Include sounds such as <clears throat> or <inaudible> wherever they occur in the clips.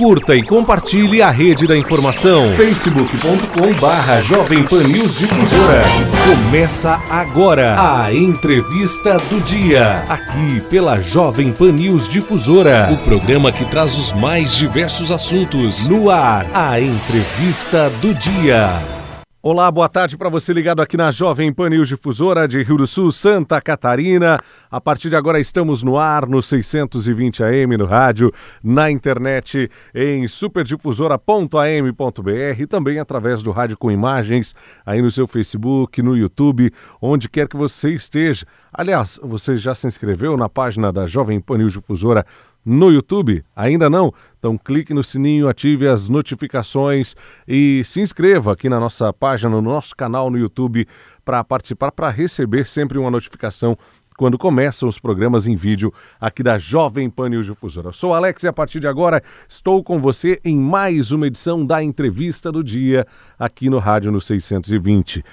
Curta e compartilhe a rede da informação. facebook.com barra Jovem Pan News Difusora. Começa agora a entrevista do dia. Aqui pela Jovem Pan News Difusora. O programa que traz os mais diversos assuntos. No ar, a entrevista do dia. Olá, boa tarde para você ligado aqui na Jovem Pan News Difusora de Rio do Sul, Santa Catarina. A partir de agora estamos no ar no 620 AM no rádio, na internet em superdifusora.am.br e também através do rádio com imagens aí no seu Facebook, no YouTube, onde quer que você esteja. Aliás, você já se inscreveu na página da Jovem Pan News Difusora no YouTube? Ainda não? Então clique no sininho, ative as notificações e se inscreva aqui na nossa página, no nosso canal no YouTube para participar, para receber sempre uma notificação quando começam os programas em vídeo aqui da Jovem Pan News Difusora. Sou Alex e a partir de agora estou com você em mais uma edição da entrevista do dia aqui no Rádio no 620.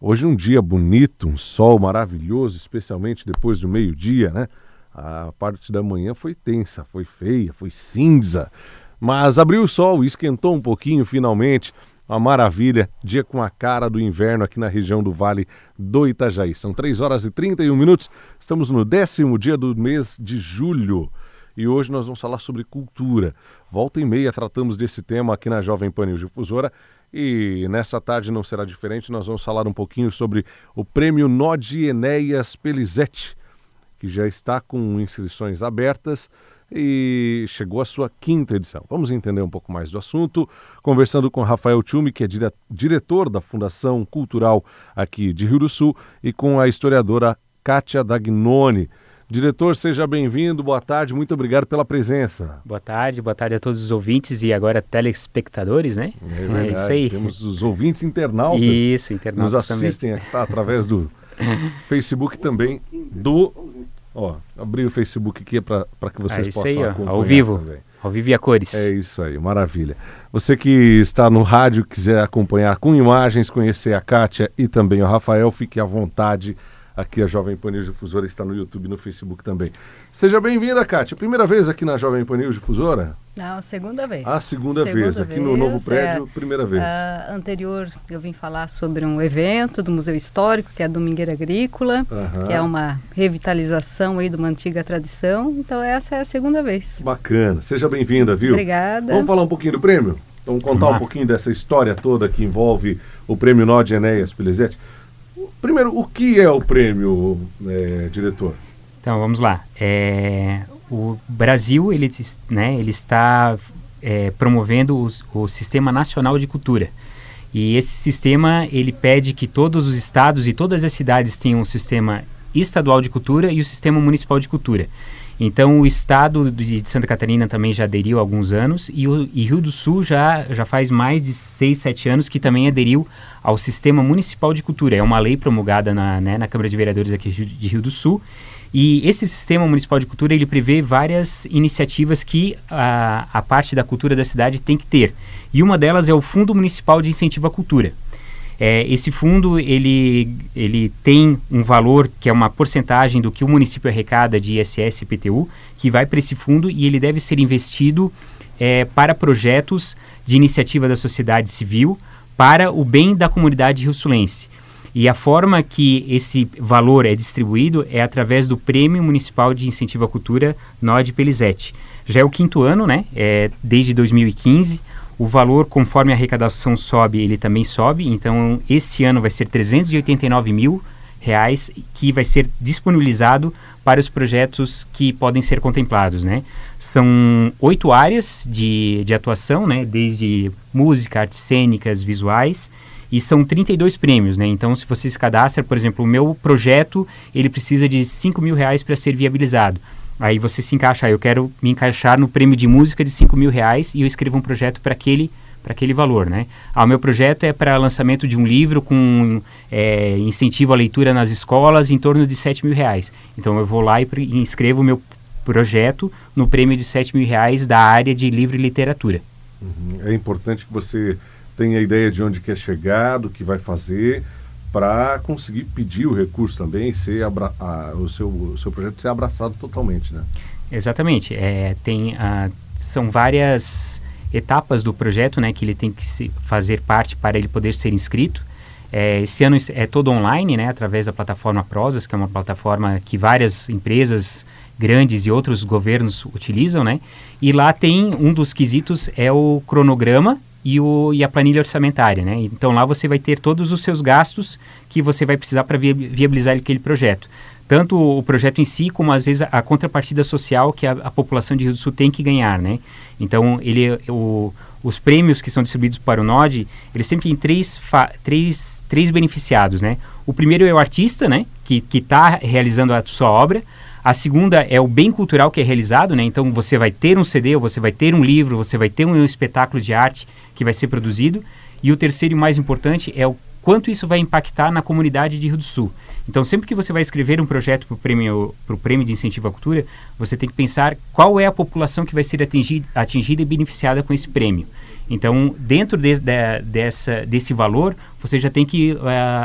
Hoje um dia bonito, um sol maravilhoso, especialmente depois do meio-dia, né? A parte da manhã foi tensa, foi feia, foi cinza. Mas abriu o sol, esquentou um pouquinho finalmente. Uma maravilha, dia com a cara do inverno aqui na região do Vale do Itajaí. São 3 horas e 31 minutos, estamos no décimo dia do mês de julho e hoje nós vamos falar sobre cultura. Volta e meia tratamos desse tema aqui na Jovem Pan News Difusora e nessa tarde não será diferente, nós vamos falar um pouquinho sobre o prêmio Nod Enéas Pelizete que já está com inscrições abertas e chegou à sua quinta edição. Vamos entender um pouco mais do assunto, conversando com Rafael Tchumi, que é dire diretor da Fundação Cultural aqui de Rio do Sul, e com a historiadora Kátia Dagnoni. Diretor, seja bem-vindo, boa tarde, muito obrigado pela presença. Boa tarde, boa tarde a todos os ouvintes e agora telespectadores, né? É, verdade, é isso aí. Temos os ouvintes internautas. Isso, internautas Nos assistem tá, através do <laughs> Facebook também, do Ó, abri o Facebook aqui para que vocês é possam aí, acompanhar. Ao vivo. Também. Ao vivo e a cores. É isso aí, maravilha. Você que está no rádio, quiser acompanhar com imagens, conhecer a Kátia e também o Rafael, fique à vontade. Aqui a Jovem Pan News Difusora está no YouTube e no Facebook também. Seja bem-vinda, Kátia. Primeira vez aqui na Jovem Pan News Difusora? Não, segunda vez. A segunda, segunda vez. Aqui no novo prédio, é, primeira vez. A anterior, eu vim falar sobre um evento do Museu Histórico, que é a Domingueira Agrícola, uhum. que é uma revitalização aí de uma antiga tradição. Então, essa é a segunda vez. Bacana. Seja bem-vinda, viu? Obrigada. Vamos falar um pouquinho do prêmio? Vamos contar um pouquinho dessa história toda que envolve o prêmio Nod Enéas Pelizete. Primeiro, o que é o prêmio, é, diretor? Então, vamos lá. É, o Brasil ele, né, ele está é, promovendo o Sistema Nacional de Cultura. E esse sistema ele pede que todos os estados e todas as cidades tenham um sistema estadual de cultura e o sistema municipal de cultura. Então, o estado de Santa Catarina também já aderiu há alguns anos e o e Rio do Sul já, já faz mais de 6, 7 anos que também aderiu ao Sistema Municipal de Cultura. É uma lei promulgada na, né, na Câmara de Vereadores aqui de Rio do Sul e esse sistema municipal de cultura ele prevê várias iniciativas que a, a parte da cultura da cidade tem que ter. E uma delas é o Fundo Municipal de Incentivo à Cultura. É, esse fundo ele, ele tem um valor que é uma porcentagem do que o município arrecada de ISS e PTU, que vai para esse fundo e ele deve ser investido é, para projetos de iniciativa da sociedade civil para o bem da comunidade rio-sulense. E a forma que esse valor é distribuído é através do Prêmio Municipal de Incentivo à Cultura Nod Pelizete. Já é o quinto ano, né? É, desde 2015. O valor, conforme a arrecadação sobe, ele também sobe. Então, esse ano vai ser 389 mil reais que vai ser disponibilizado para os projetos que podem ser contemplados, né? São oito áreas de, de atuação, né? Desde música, artes cênicas, visuais e são 32 prêmios, né? Então, se você se cadastra, por exemplo, o meu projeto, ele precisa de 5 mil reais para ser viabilizado. Aí você se encaixa, ah, eu quero me encaixar no prêmio de música de 5 mil reais e eu escrevo um projeto para aquele para aquele valor, né? Ah, o meu projeto é para lançamento de um livro com é, incentivo à leitura nas escolas em torno de 7 mil reais. Então eu vou lá e, e inscrevo o meu projeto no prêmio de 7 mil reais da área de livro e literatura. Uhum. É importante que você tem a ideia de onde quer chegar, do que vai fazer, para conseguir pedir o recurso também ser a, o, seu, o seu projeto ser abraçado totalmente, né? Exatamente. É, tem, uh, são várias etapas do projeto, né, que ele tem que se fazer parte para ele poder ser inscrito. É, esse ano é todo online, né, através da plataforma Prosas, que é uma plataforma que várias empresas grandes e outros governos utilizam, né? E lá tem um dos quesitos é o cronograma e, o, e a planilha orçamentária, né? Então lá você vai ter todos os seus gastos que você vai precisar para viabilizar aquele projeto. Tanto o projeto em si, como às vezes a, contrapartida social que a, a, população de Rio do Sul tem que ganhar, né? Então ele, o, os prêmios que são distribuídos para o NOD, eles sempre têm três, três, três beneficiados, né? O primeiro é o artista, né? Que está realizando a sua obra. A segunda é o bem cultural que é realizado, né? Então você vai ter um CD, você vai ter um livro, você vai ter um espetáculo de arte que vai ser produzido. E o terceiro e mais importante é o quanto isso vai impactar na comunidade de Rio do Sul. Então, sempre que você vai escrever um projeto para o prêmio, prêmio de incentivo à cultura, você tem que pensar qual é a população que vai ser atingida, atingida e beneficiada com esse prêmio. Então, dentro de, de, dessa, desse valor, você já tem que, uh,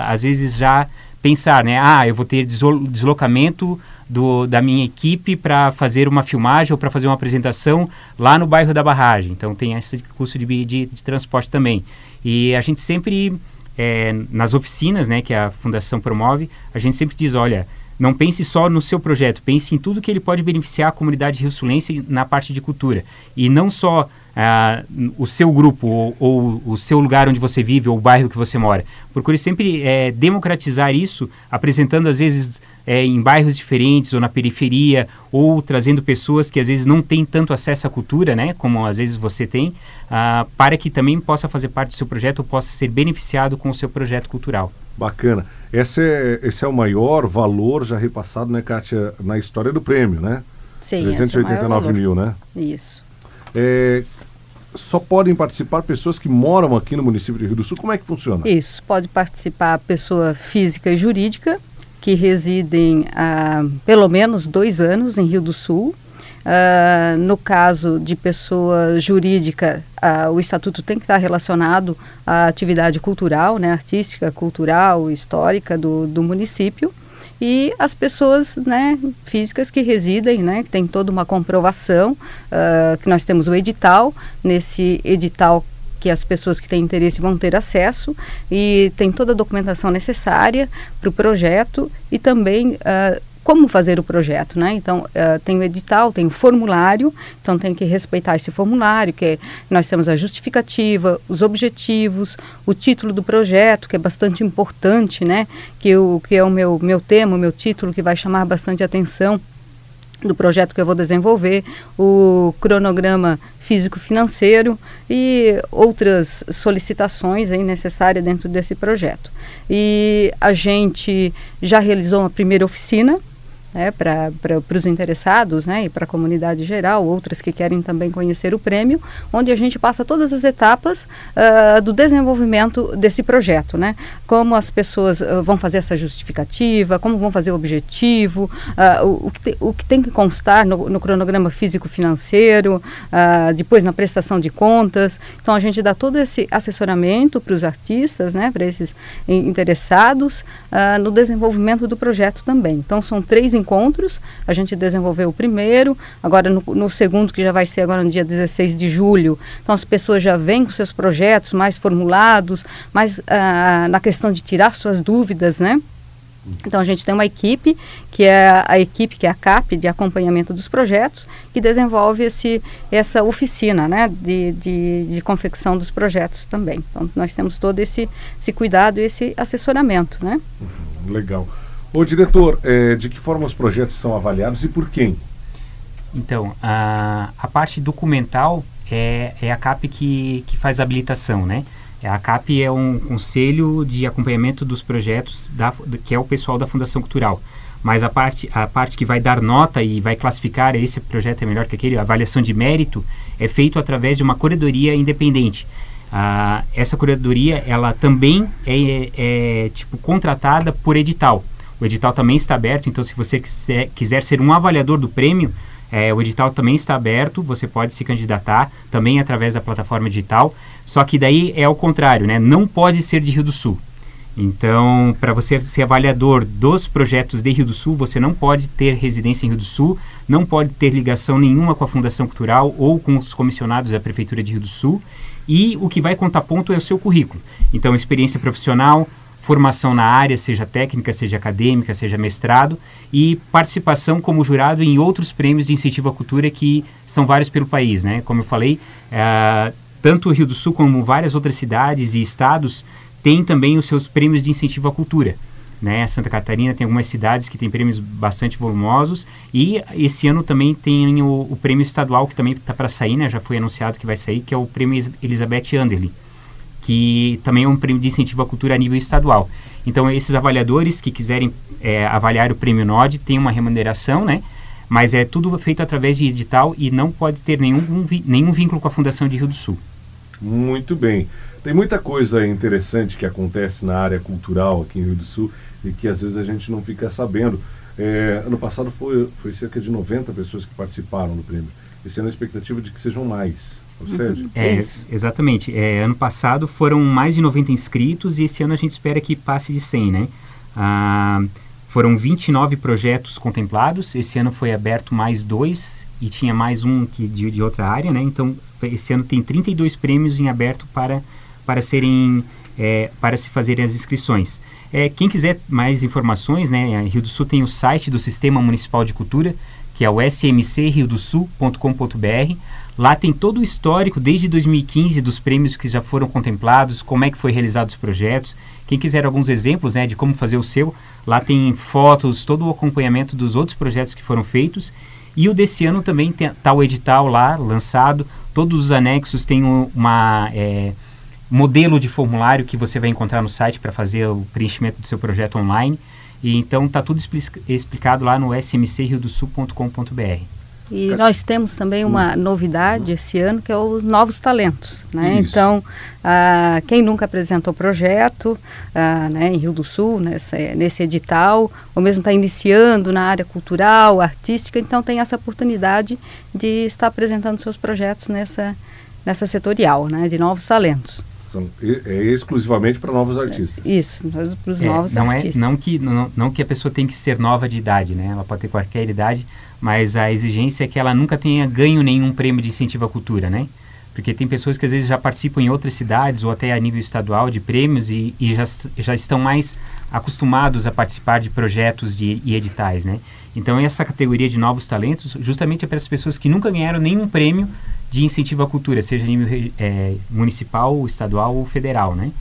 às vezes, já pensar, né? Ah, eu vou ter deslocamento do, da minha equipe para fazer uma filmagem ou para fazer uma apresentação lá no bairro da Barragem. Então, tem esse custo de, de, de transporte também. E a gente sempre é, nas oficinas, né, que a fundação promove, a gente sempre diz, olha, não pense só no seu projeto, pense em tudo que ele pode beneficiar a comunidade rio-sulense na parte de cultura. E não só ah, o seu grupo ou, ou, o seu lugar onde você vive ou o bairro que você mora. Procure sempre é, democratizar isso, apresentando às vezes é, em bairros diferentes ou na periferia ou trazendo pessoas que às vezes não têm tanto acesso à cultura, né, como às vezes você tem, ah, para que também possa fazer parte do seu projeto ou possa ser beneficiado com o seu projeto cultural. Bacana. Esse é, esse é o maior valor já repassado, né, Kátia, na história do prêmio, né? Sim, 389 é mil, né? Isso. É, só podem participar pessoas que moram aqui no município de Rio do Sul? Como é que funciona? Isso, pode participar pessoa física e jurídica que residem há pelo menos dois anos em Rio do Sul. Uh, no caso de pessoa jurídica, uh, o estatuto tem que estar relacionado à atividade cultural, né, artística, cultural, histórica do, do município e as pessoas né, físicas que residem, né, que tem toda uma comprovação, uh, que nós temos o edital, nesse edital que as pessoas que têm interesse vão ter acesso e tem toda a documentação necessária para o projeto e também uh, como fazer o projeto, né? Então, uh, tem o edital, tem o formulário, então tem que respeitar esse formulário, que é, nós temos a justificativa, os objetivos, o título do projeto, que é bastante importante, né? Que, o, que é o meu, meu tema, o meu título, que vai chamar bastante atenção do projeto que eu vou desenvolver, o cronograma físico-financeiro e outras solicitações aí necessárias dentro desse projeto. E a gente já realizou uma primeira oficina né, para os interessados né, e para a comunidade geral, outras que querem também conhecer o prêmio, onde a gente passa todas as etapas uh, do desenvolvimento desse projeto, né? Como as pessoas uh, vão fazer essa justificativa, como vão fazer o objetivo, uh, o, o, que te, o, que tem que constar no, no cronograma físico-financeiro, depois na prestação de contas. Então a gente dá todo esse assessoramento para os artistas, né, para esses interessados, no desenvolvimento do projeto também. Então são três encontros. A gente desenvolveu o primeiro, agora no, no, segundo, que já vai ser agora no dia 16 de julho. Então as pessoas já vêm com seus projetos mais formulados, mais ah, na questão de tirar suas dúvidas, né? Então a gente tem uma equipe, que é a equipe que é a CAP de acompanhamento dos projetos, que desenvolve esse, essa oficina né, de, de, de confecção dos projetos também. Então nós temos todo esse, esse cuidado e esse assessoramento. Né? Legal. Ô diretor, é, de que forma os projetos são avaliados e por quem? Então, a, a parte documental é, é a CAP que, que faz a habilitação, né? A CAP é um conselho de acompanhamento dos projetos, da, que é o pessoal da Fundação Cultural. Mas a parte, a parte que vai dar nota e vai classificar esse projeto é melhor que aquele, a avaliação de mérito, é feito através de uma corredoria independente. Ah, essa corredoria, ela também é, é, tipo contratada por edital. O edital também está aberto, então se você quiser, quiser ser um avaliador do prêmio, é, o edital também está aberto, você pode se candidatar também através da plataforma digital, só que daí é ao contrário, né? Não pode ser de Rio do Sul. Então, para você ser avaliador dos projetos de Rio do Sul, você não pode ter residência em Rio do Sul, não pode ter ligação nenhuma com a Fundação Cultural ou com os comissionados da Prefeitura de Rio do Sul. E o que vai contar ponto é o seu currículo. Então, experiência profissional, formação na área, seja técnica, seja acadêmica, seja mestrado, e participação como jurado em outros prêmios de incentivo à cultura que são vários pelo país. Né? Como eu falei, uh, tanto o Rio do Sul como várias outras cidades e estados tem também os seus prêmios de incentivo à cultura. Né? Santa Catarina tem algumas cidades que têm prêmios bastante volumosos e esse ano também tem o, o prêmio estadual que também está para sair, né? já foi anunciado que vai sair, que é o prêmio Elizabeth Anderle, que também é um prêmio de incentivo à cultura a nível estadual. Então esses avaliadores que quiserem é, avaliar o prêmio NOD têm uma remuneração, né? mas é tudo feito através de edital e não pode ter nenhum, nenhum vínculo com a Fundação de Rio do Sul. Muito bem. Tem muita coisa interessante que acontece na área cultural aqui em Rio do Sul e que às vezes a gente não fica sabendo. É, ano passado foi, foi cerca de 90 pessoas que participaram do prêmio. Esse ano a expectativa de que sejam mais. Ou seja, é, exatamente. É, ano passado foram mais de 90 inscritos e esse ano a gente espera que passe de 100, né? Ah, foram 29 projetos contemplados. Esse ano foi aberto mais dois e tinha mais um que de, de outra área, né? Então, esse ano tem 32 prêmios em aberto para para serem é, para se fazerem as inscrições. É, quem quiser mais informações, né, Rio do Sul tem o site do Sistema Municipal de Cultura, que é o smcriodosul.com.br. Lá tem todo o histórico desde 2015 dos prêmios que já foram contemplados, como é que foi realizados os projetos. Quem quiser alguns exemplos né, de como fazer o seu, lá tem fotos, todo o acompanhamento dos outros projetos que foram feitos. E o desse ano também está o edital lá lançado, todos os anexos têm uma. É, modelo de formulário que você vai encontrar no site para fazer o preenchimento do seu projeto online. E então está tudo explicado lá no smcriodosul.com.br. E nós temos também uma novidade esse ano, que é os novos talentos. Né? Então, ah, quem nunca apresentou projeto ah, né, em Rio do Sul, nesse, nesse edital, ou mesmo está iniciando na área cultural, artística, então tem essa oportunidade de estar apresentando seus projetos nessa, nessa setorial, né, de novos talentos. São, é exclusivamente para novos artistas. Isso, para os é, novos não é, artistas. É, não, que, não, não que a pessoa tem que ser nova de idade, né? Ela pode ter qualquer idade, mas a exigência é que ela nunca tenha ganho nenhum prêmio de incentivo à cultura, né? Porque tem pessoas que às vezes já participam em outras cidades ou até a nível estadual de prêmios e, e já, já estão mais acostumados a participar de projetos de, e editais, né? Então essa categoria de novos talentos justamente é para as pessoas que nunca ganharam nenhum prêmio de incentivo à cultura, seja nível é, municipal, estadual ou federal, né?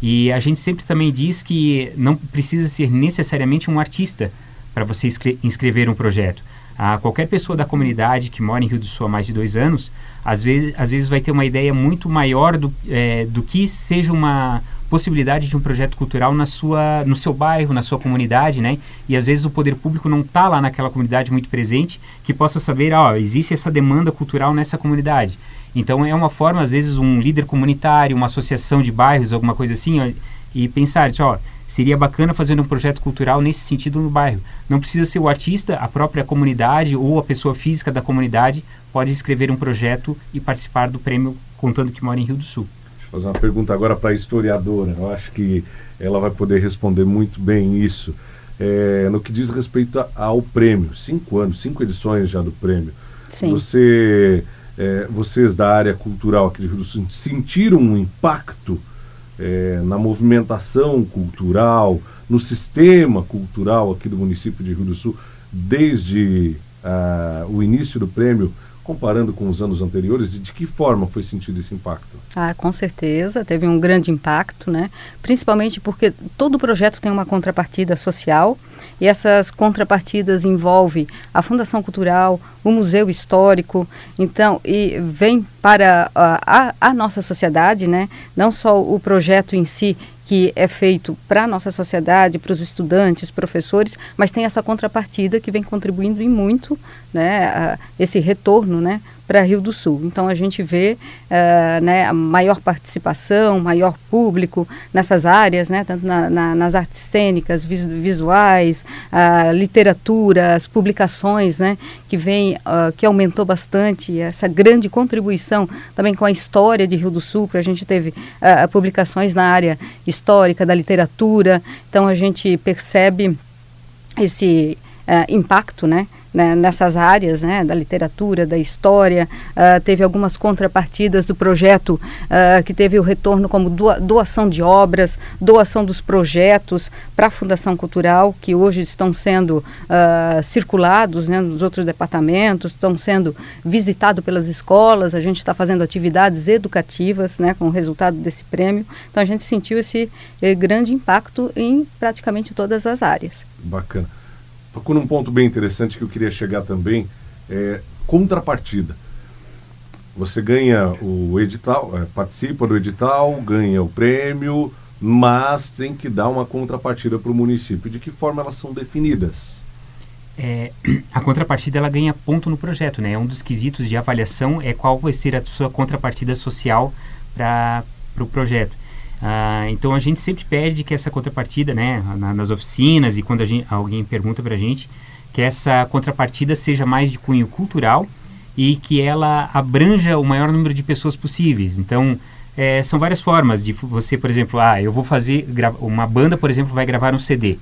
E a gente sempre também diz que não precisa ser necessariamente um artista para você inscrever um projeto. Ah, qualquer pessoa da comunidade que mora em Rio do Sul há mais de dois anos, às vezes, às vezes vai ter uma ideia muito maior do, é, do que seja uma, possibilidade de um projeto cultural na sua, no seu bairro, na sua comunidade, né? E às vezes o poder público não está lá naquela comunidade muito presente, que possa saber, ó, existe essa demanda cultural nessa comunidade. Então é uma forma, às vezes, um líder comunitário, uma associação de bairros, alguma coisa assim, ó, e pensar, ó, seria bacana fazer um projeto cultural nesse sentido no bairro. Não precisa ser o artista, a própria comunidade ou a pessoa física da comunidade pode escrever um projeto e participar do prêmio contando que mora em Rio do Sul fazer uma pergunta agora para a historiadora. Eu acho que ela vai poder responder muito bem isso. É, no que diz respeito ao prêmio, cinco anos, cinco edições já do prêmio. Sim. Você, é, vocês da área cultural aqui de Rio do Sul sentiram um impacto é, na movimentação cultural, no sistema cultural aqui do município de Rio do Sul, desde uh, o início do prêmio comparando com os anos anteriores e de que forma foi sentido esse impacto? Ah, com certeza, teve um grande impacto, né? Principalmente porque todo projeto tem uma contrapartida social e essas contrapartidas envolvem a Fundação Cultural, o Museu Histórico, então, e vem para a, a, a nossa sociedade, né? Não só o projeto em si, que é feito para a nossa sociedade, para os estudantes, professores, mas tem essa contrapartida que vem contribuindo em muito, né, a, esse retorno, né, para Rio do Sul. Então a gente vê uh, né, maior participação, maior público nessas áreas, né, tanto na, na, nas artes cênicas, vis, visuais, a literatura, as publicações, né, que vem, uh, que aumentou bastante essa grande contribuição também com a história de Rio do Sul, porque a gente teve uh, publicações na área histórica da literatura, então a gente percebe esse impacto, né, né, nessas áreas né, da literatura, da história. Uh, teve algumas contrapartidas do projeto uh, que teve o retorno como doação de obras, doação dos projetos para a Fundação Cultural, que hoje estão sendo uh, circulados né, nos outros departamentos, estão sendo visitados pelas escolas. A gente está fazendo atividades educativas né, com o resultado desse prêmio. Então a gente sentiu esse eh, grande impacto em praticamente todas as áreas. Bacana tocou num ponto bem interessante que eu queria chegar também, é contrapartida. Você ganha o edital, é, participa do edital, ganha o prêmio, mas tem que dar uma contrapartida para o município. De que forma elas são definidas? É, <clears throat> a contrapartida ela ganha ponto no projeto, né? Um dos quesitos de avaliação é qual vai ser a sua contrapartida social para o pro projeto. Ah, então a gente sempre pede que essa contrapartida, né, na, nas oficinas e quando gente, alguém pergunta para a gente, que essa contrapartida seja mais de cunho cultural e que ela abranja o maior número de pessoas possíveis. Então é, são várias formas de você, por exemplo, ah, eu vou fazer uma banda, por exemplo, vai gravar um CD.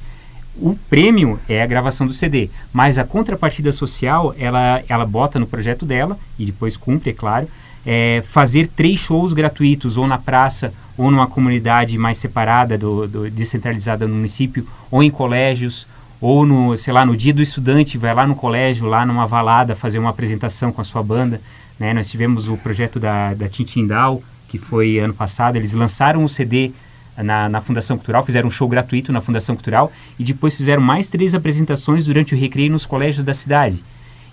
O prêmio é a gravação do CD, mas a contrapartida social ela ela bota no projeto dela e depois cumpre, é claro, é, fazer três shows gratuitos ou na praça ou numa comunidade mais separada, do, do, descentralizada no município, ou em colégios, ou no, sei lá, no dia do estudante, vai lá no colégio, lá numa valada, fazer uma apresentação com a sua banda. Né? Nós tivemos o projeto da, da Tintindal, que foi ano passado, eles lançaram o CD na, na, Fundação Cultural, fizeram um show gratuito na Fundação Cultural e depois fizeram mais três apresentações durante o recreio nos colégios da cidade.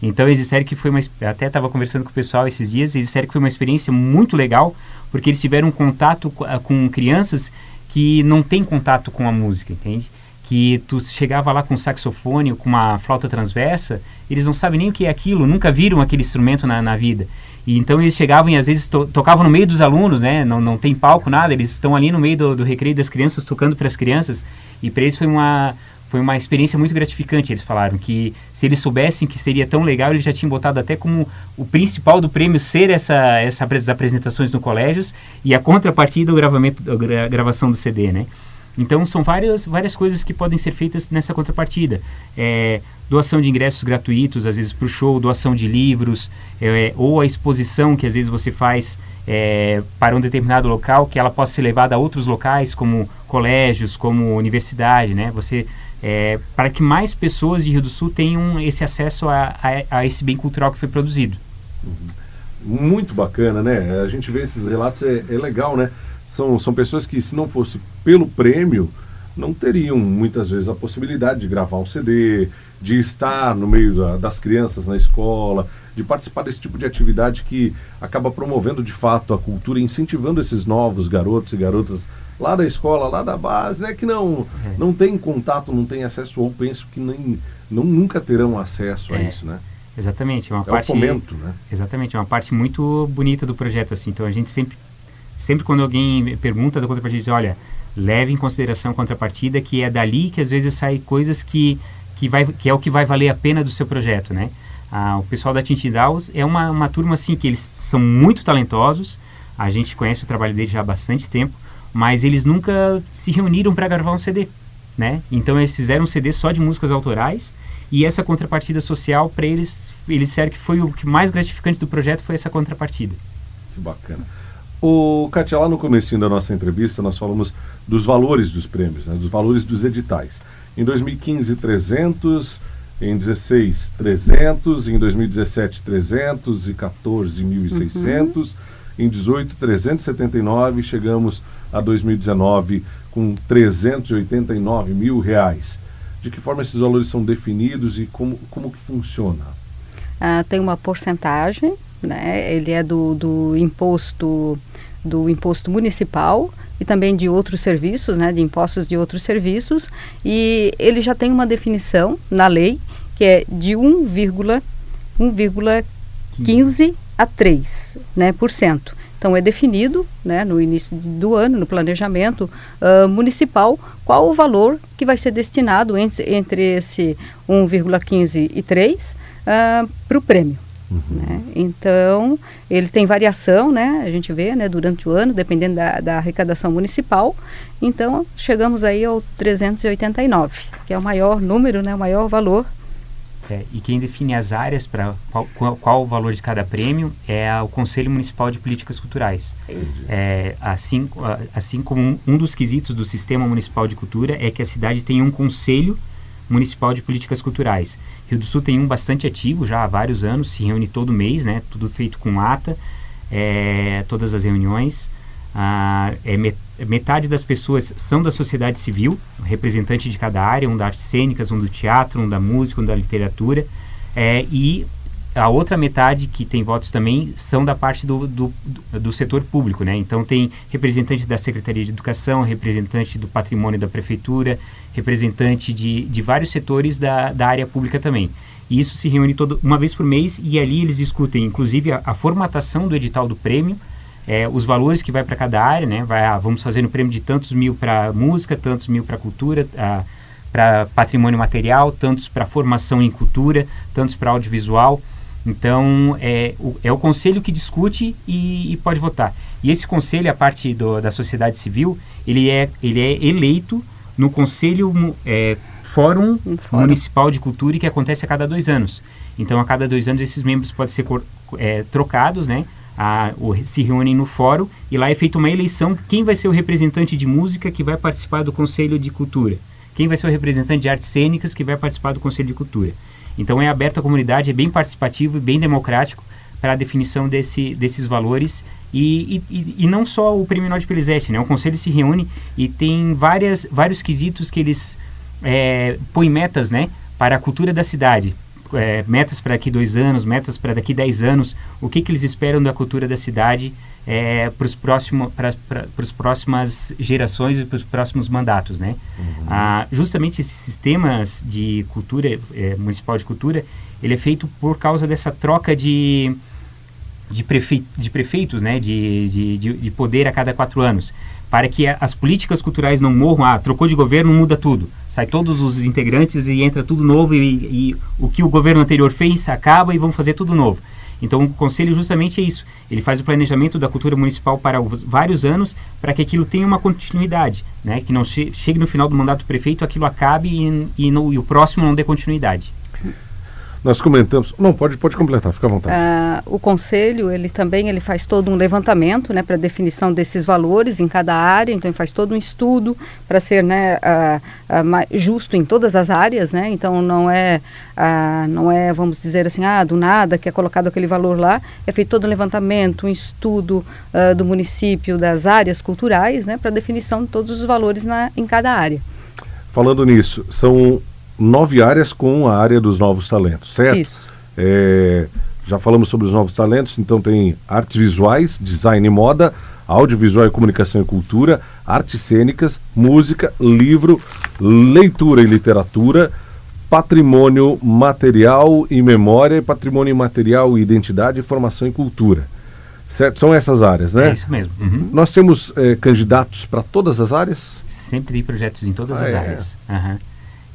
Então eles disseram que foi uma até estava conversando com o pessoal esses dias, eles disseram que foi uma experiência muito legal, porque eles tiveram contato com, ah, com crianças que não têm contato com a música, entende? Que tu chegava lá com um saxofone ou com uma flauta transversa, eles não sabem nem o que é aquilo, nunca viram aquele instrumento na, na vida. E então eles chegavam e às vezes to tocavam no meio dos alunos, né? Não, não tem palco, nada, eles estão ali no meio do, do recreio das crianças, tocando para as crianças. E para eles foi uma, foi uma experiência muito gratificante. Eles falaram que se eles soubessem que seria tão legal, eles já tinham botado até como o principal do prêmio ser essa, essa essas apresentações no colégios e a contrapartida o gravamento, a gravação do CD, né? Então são várias, várias coisas que podem ser feitas nessa contrapartida. É, doação de ingressos gratuitos, às vezes para o show, doação de livros, é, ou a exposição que às vezes você faz é, para um determinado local, que ela possa ser levada a outros locais, como colégios, como universidade, né? Você é, para que mais pessoas de Rio do Sul tenham esse acesso a, a, a esse bem cultural que foi produzido. Uhum. Muito bacana, né? A gente vê esses relatos, é, é legal, né? São, são pessoas que, se não fosse pelo prêmio, não teriam muitas vezes a possibilidade de gravar um CD, de estar no meio da, das crianças na escola, de participar desse tipo de atividade que acaba promovendo de fato a cultura, incentivando esses novos garotos e garotas lá da escola, lá da base, né, que não, é. não tem contato, não tem acesso, ou penso que nem, não, nunca terão acesso a é. isso, né? Exatamente, é uma é parte. O fomento, né? Exatamente, é uma parte muito bonita do projeto, assim. Então a gente sempre, sempre quando alguém pergunta da contrapartida, diz, olha, leve em consideração a contrapartida, que é dali que às vezes sai coisas que, que, vai, que é o que vai valer a pena do seu projeto, né? Ah, o pessoal da Tintidaus é uma, uma turma assim que eles são muito talentosos. A gente conhece o trabalho deles já há bastante tempo mas eles nunca se reuniram para gravar um CD, né? Então eles fizeram um CD só de músicas autorais e essa contrapartida social para eles, eles disseram que foi o que mais gratificante do projeto foi essa contrapartida. Que bacana. O Katia, lá no começo da nossa entrevista nós falamos dos valores dos prêmios, né? dos valores dos editais. Em 2015, 300, em 16, 300, em 2017, 314, 1.600, uhum. em 18, 379, chegamos a 2019 com 389 mil reais. De que forma esses valores são definidos e como, como que funciona? Ah, tem uma porcentagem, né? ele é do, do imposto do imposto municipal e também de outros serviços, né, de impostos de outros serviços, e ele já tem uma definição na lei que é de 1,15 a 3%. Né, por cento. Então é definido né, no início do ano, no planejamento uh, municipal, qual o valor que vai ser destinado entre, entre esse 1,15 e 3 uh, para o prêmio. Uhum. Né? Então, ele tem variação, né? A gente vê, né, durante o ano, dependendo da, da arrecadação municipal. Então, chegamos aí ao 389, que é o maior número, né, o maior valor é, e quem define as áreas para qual, qual, qual, o valor de cada prêmio é o Conselho Municipal de Políticas Culturais. É, assim, assim como um, um, dos quesitos do Sistema Municipal de Cultura é que a cidade tem um Conselho Municipal de Políticas Culturais. Rio do Sul tem um bastante ativo já há vários anos, se reúne todo mês, né, tudo feito com ata, é, todas as reuniões. Ah, é metade das pessoas são da sociedade civil, representante de cada área, um da artes cênicas, um do teatro, um da música, um da literatura, é, e a outra metade que tem votos também são da parte do, do, do, setor público, né? Então tem representante da Secretaria de Educação, representante do patrimônio da prefeitura, representante de, de vários setores da, da área pública também. E isso se reúne todo, uma vez por mês e ali eles discutem, inclusive, a, a formatação do edital do prêmio, é, os valores que vai para cada área, né? Vai, ah, vamos fazer no prêmio de tantos mil para música, tantos mil para cultura, ah, para patrimônio material, tantos para formação em cultura, tantos para audiovisual. Então, é o, é o conselho que discute e, e pode votar. E esse conselho, a parte do, da sociedade civil, ele é, ele é eleito no Conselho é, Fórum, Fórum, Municipal de Cultura, que acontece a cada dois anos. Então, a cada dois anos, esses membros podem ser é, trocados, né? A, o, se reúnem no fórum e lá é feita uma eleição quem vai ser o representante de música que vai participar do Conselho de Cultura, quem vai ser o representante de artes cênicas que vai participar do Conselho de Cultura. Então é aberto à comunidade, é bem participativo e bem democrático para a definição desse, desses valores e, e, e, não só o Prêmio Norte Pelizete, né? O Conselho se reúne e tem várias, vários quesitos que eles é, põem metas, né? Para a cultura da cidade, é, metas para daqui dois anos, metas para daqui dez anos, o que, que eles esperam da cultura da cidade é, para os próximo, próximas gerações e para os próximos mandatos, né? Uhum. Ah, justamente esses sistemas de cultura, é, municipal de cultura, ele é feito por causa dessa troca de, de, prefe, de prefeitos, né? De, de, de, de poder a cada quatro anos para que as políticas culturais não morram. Ah, trocou de governo, muda tudo. Sai todos os integrantes e entra tudo novo e, e o que o governo anterior fez acaba e vamos fazer tudo novo. Então, o conselho justamente é isso. Ele faz o planejamento da cultura municipal para os, vários anos para que aquilo tenha uma continuidade, né? Que não che chegue no final do mandato do prefeito, aquilo acabe e, e, no, e o próximo não dê continuidade. Nós comentamos. Não, pode, pode completar, fica à vontade. Ah, o conselho, ele também ele faz todo um levantamento né, para definição desses valores em cada área, então ele faz todo um estudo para ser né, ah, ah, justo em todas as áreas, né? Então não é, ah, não é, vamos dizer assim, ah, do nada que é colocado aquele valor lá, é feito todo um levantamento, um estudo do município, das áreas culturais, né, para definição de todos os valores na, em cada área. Falando nisso, são nove áreas com a área dos novos talentos, certo? Isso. É, já falamos sobre os novos talentos, então tem artes visuais, design e moda, audiovisual e comunicação e cultura, artes cênicas, música, livro, leitura e literatura, patrimônio material e memória, patrimônio imaterial e identidade, formação e cultura. Certo? São essas áreas, né? É isso mesmo. Uhum. Nós temos é, candidatos para todas as áreas? Sempre tem projetos em todas ah, as é. áreas. Uhum.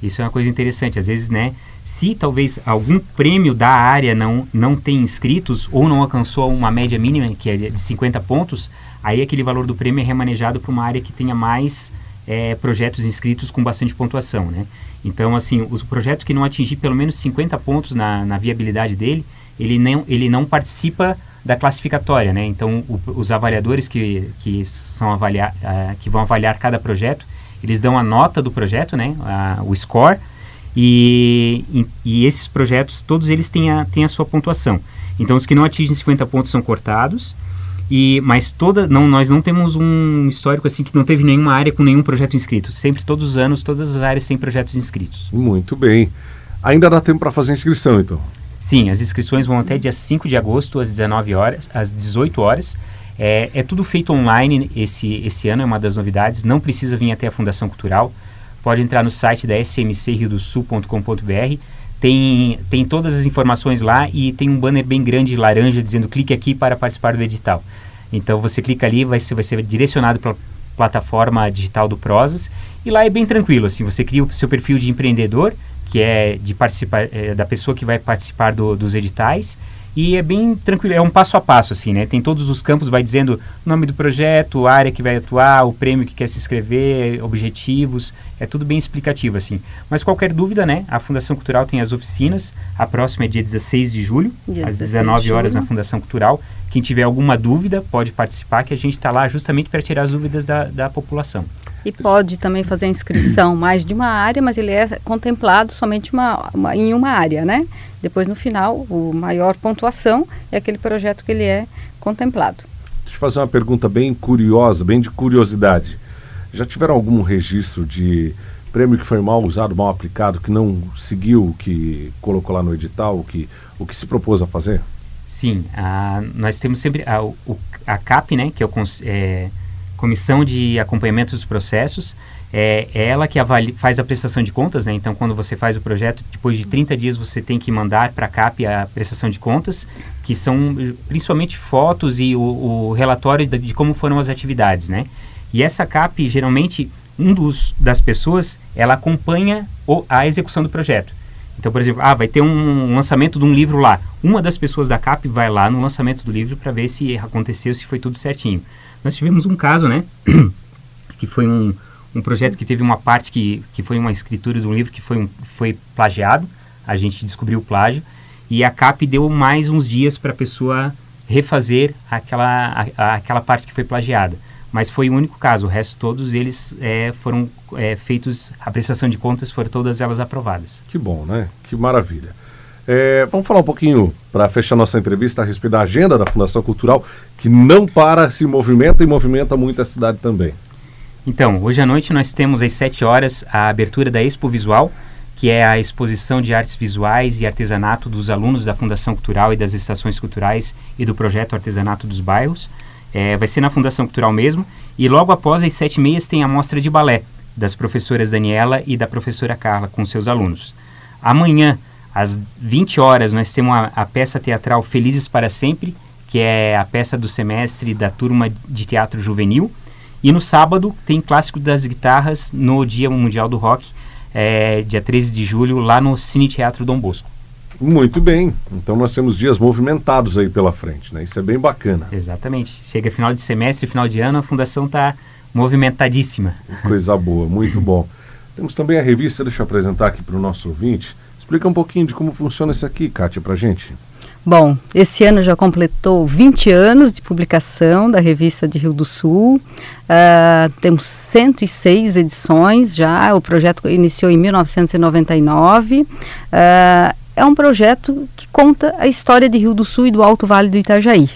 Isso é uma coisa interessante. Às vezes, né, se talvez algum prêmio da área não, não tem inscritos ou não alcançou uma média mínima, que é de 50 pontos, aí aquele valor do prêmio é remanejado para uma área que tenha mais é, projetos inscritos com bastante pontuação, né? Então, assim, os projetos que não atingir pelo menos 50 pontos na, na viabilidade dele, ele não, ele não participa da classificatória, né? Então, o, os avaliadores que, que, são avaliar, uh, que vão avaliar cada projeto, eles dão a nota do projeto, né, a, o score, e, e, e, esses projetos, todos eles têm a, têm a sua pontuação. Então, os que não atingem 50 pontos são cortados, e, mas toda, não, nós não temos um histórico assim que não teve nenhuma área com nenhum projeto inscrito. Sempre, todos os anos, todas as áreas têm projetos inscritos. Muito bem. Ainda dá tempo para fazer inscrição, então? Sim, as inscrições vão até dia 5 de agosto, às 19 horas, às 18 horas. É, é, tudo feito online esse, esse ano, é uma das novidades. Não precisa vir até a Fundação Cultural. Pode entrar no site da smcriodosul.com.br. tem, tem todas as informações lá e tem um banner bem grande laranja dizendo clique aqui para participar do edital. Então você clica ali, vai vai ser direcionado para a plataforma digital do Prosas e lá é bem tranquilo, assim, você cria o seu perfil de empreendedor, que é de participar é, da pessoa que vai participar do, dos editais e é bem tranquilo, é um passo a passo, assim, né? Tem todos os campos, vai dizendo o nome do projeto, a área que vai atuar, o prêmio que quer se inscrever, objetivos, é tudo bem explicativo, assim. Mas qualquer dúvida, né? A Fundação Cultural tem as oficinas, a próxima é dia 16 de julho, dia às 19 horas na Fundação Cultural. Quem tiver alguma dúvida pode participar, que a gente está lá justamente para tirar as dúvidas da, da população. E pode também fazer inscrição mais de uma área, mas ele é contemplado somente uma, uma, em uma área, né? Depois, no final, o maior pontuação é aquele projeto que ele é contemplado. Deixa eu fazer uma pergunta bem curiosa, bem de curiosidade. Já tiveram algum registro de prêmio que foi mal usado, mal aplicado, que não seguiu o que colocou lá no edital, o que, o que se propôs a fazer? Sim, a, nós temos sempre a, o, a CAP, né, que é, o, é Comissão de Acompanhamento dos Processos, é, é ela que avalia, faz a prestação de contas, né? Então, quando você faz o projeto, depois de 30 dias você tem que mandar para a CAP a prestação de contas, que são principalmente fotos e o, o relatório de, de, como foram as atividades, né? E essa CAP, geralmente, um dos das pessoas, ela acompanha o, a execução do projeto. Então, por exemplo, ah, vai ter um lançamento de um livro lá. Uma das pessoas da CAP vai lá no lançamento do livro para ver se aconteceu, se foi tudo certinho. Nós tivemos um caso, né? <clears throat> que foi um, um projeto que teve uma parte que, que foi uma escritura de um livro que foi, um, foi plagiado. A gente descobriu o plágio. E a CAP deu mais uns dias para a pessoa refazer aquela, a, a, aquela parte que foi plagiada. Mas foi o único caso. O resto, todos eles é, foram é, feitos, a prestação de contas foram todas elas aprovadas. Que bom, né? Que maravilha. É, vamos falar um pouquinho, para fechar nossa entrevista, a respeito da agenda da Fundação Cultural, que não para, se movimenta e movimenta muito a cidade também. Então, hoje à noite nós temos às 7 horas a abertura da Expo Visual, que é a exposição de artes visuais e artesanato dos alunos da Fundação Cultural e das estações culturais e do projeto Artesanato dos Bairros. É, vai ser na Fundação Cultural mesmo. E logo após, às 7 e meia, tem a mostra de balé das professoras Daniela e da professora Carla com seus alunos. Amanhã, às 20 horas, nós temos a, a peça teatral Felizes para Sempre, que é a peça do semestre da turma de teatro juvenil. E no sábado tem Clássico das Guitarras no Dia Mundial do Rock, é, dia 13 de julho, lá no Cine Teatro Dom Bosco. Muito bem. Então nós temos dias movimentados aí pela frente, né? Isso é bem bacana. Exatamente. Chega final de semestre, final de ano, a fundação está movimentadíssima. Coisa boa, muito bom. <laughs> Temos também a revista, deixa eu apresentar aqui para o nosso ouvinte. Explica um pouquinho de como funciona isso aqui, Kátia, para gente. Bom, esse ano já completou 20 anos de publicação da revista de Rio do Sul. Uh, temos 106 edições já. O projeto iniciou em 1999. Uh, ah, é um projeto que conta a história de Rio do Sul e do Alto Vale do Itajaí.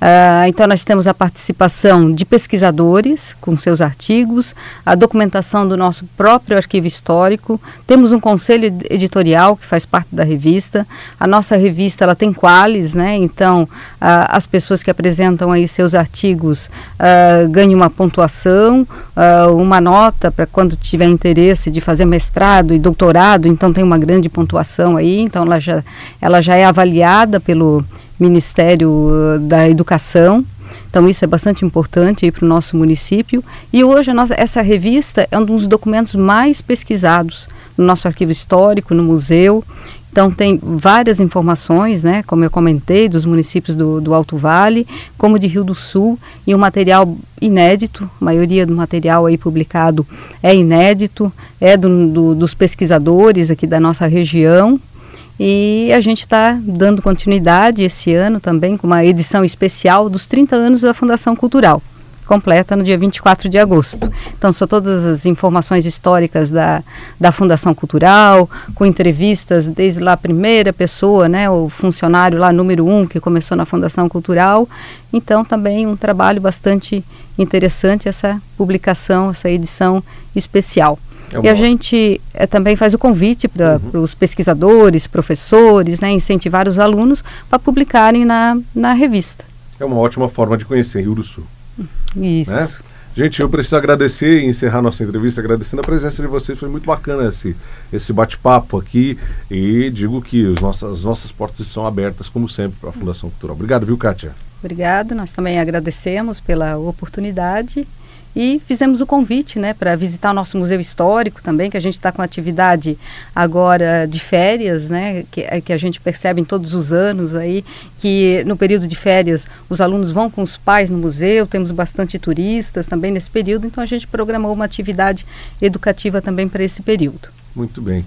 Uh, então, nós temos a participação de pesquisadores com seus artigos, a documentação do nosso próprio arquivo histórico, temos um conselho editorial que faz parte da revista. A nossa revista ela tem quales, né? Então, uh, as pessoas que apresentam aí seus artigos uh, ganham uma pontuação, uma nota para quando tiver interesse de fazer mestrado e doutorado, então tem uma grande pontuação aí, então ela já, ela já é avaliada pelo Ministério da Educação. Então isso é bastante importante para o nosso município. E hoje nossa, essa revista é um dos documentos mais pesquisados no nosso arquivo histórico, no museu. Então tem várias informações, né, como eu comentei, dos municípios do, do Alto Vale, como de Rio do Sul, e um material inédito, a maioria do material aí publicado é inédito, é do, do, dos pesquisadores aqui da nossa região, e a gente está dando continuidade esse ano também com uma edição especial dos 30 anos da Fundação Cultural, completa no dia 24 de agosto. Então, são todas as informações históricas da, da Fundação Cultural, com entrevistas desde lá a primeira pessoa, né, o funcionário lá número um que começou na Fundação Cultural. Então, também um trabalho bastante interessante essa publicação, essa edição especial. É e a gente é, também faz o convite para uhum. os pesquisadores, professores, né, incentivar os alunos para publicarem na, na revista. É uma ótima forma de conhecer Rio do Sul. Isso. Né? Gente, eu preciso agradecer e encerrar nossa entrevista agradecendo a presença de vocês. Foi muito bacana esse, esse bate-papo aqui e digo que os nossas, as nossas portas estão abertas, como sempre, para a Fundação Cultural. Obrigado, viu, Kátia? Obrigado, nós também agradecemos pela oportunidade e fizemos o convite né, para visitar o nosso museu histórico também, que a gente está com atividade agora de férias, né, que, é, que a gente percebe em todos os anos aí, que no período de férias os alunos vão com os pais no museu, temos bastante turistas também nesse período, então a gente programou uma atividade educativa também para esse período. Muito bem.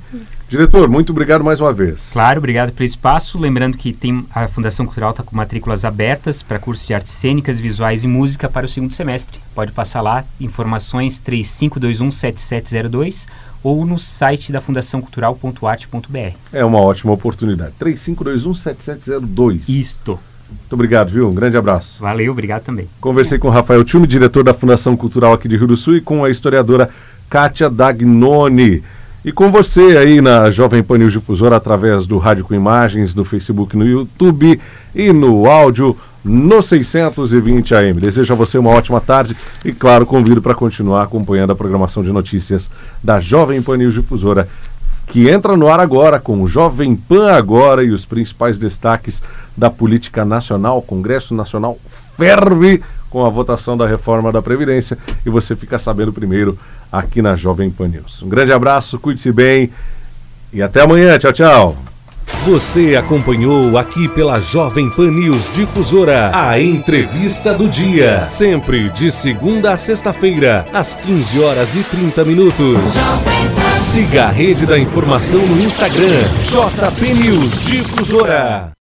Diretor, muito obrigado mais uma vez. Claro, obrigado pelo espaço. Lembrando que tem a Fundação Cultural está com matrículas abertas para cursos de artes cênicas, visuais e música para o segundo semestre. Pode passar lá, informações 35217702 ou no site da fundaçãocultural.arte.br. É uma ótima oportunidade. 35217702. Isto. Muito obrigado, viu? Um grande abraço. Valeu, obrigado também. Conversei com o Rafael Tchume, diretor da Fundação Cultural aqui de Rio do Sul, e com a historiadora Kátia Dagnoni. E com você aí na Jovem Pan News Difusora, através do Rádio com Imagens, do Facebook, no YouTube e no áudio no 620 AM. Desejo a você uma ótima tarde e, claro, convido para continuar acompanhando a programação de notícias da Jovem Pan News Difusora, que entra no ar agora com o Jovem Pan Agora e os principais destaques da política nacional. O Congresso Nacional ferve com a votação da reforma da Previdência e você fica sabendo primeiro aqui na Jovem Pan News. Um grande abraço, cuide-se bem e até amanhã. Tchau, tchau. Você acompanhou aqui pela Jovem Pan News Difusora a entrevista do dia, sempre de segunda a sexta-feira, às 15 horas e 30 minutos. Siga a rede da informação no Instagram, JP News Difusora.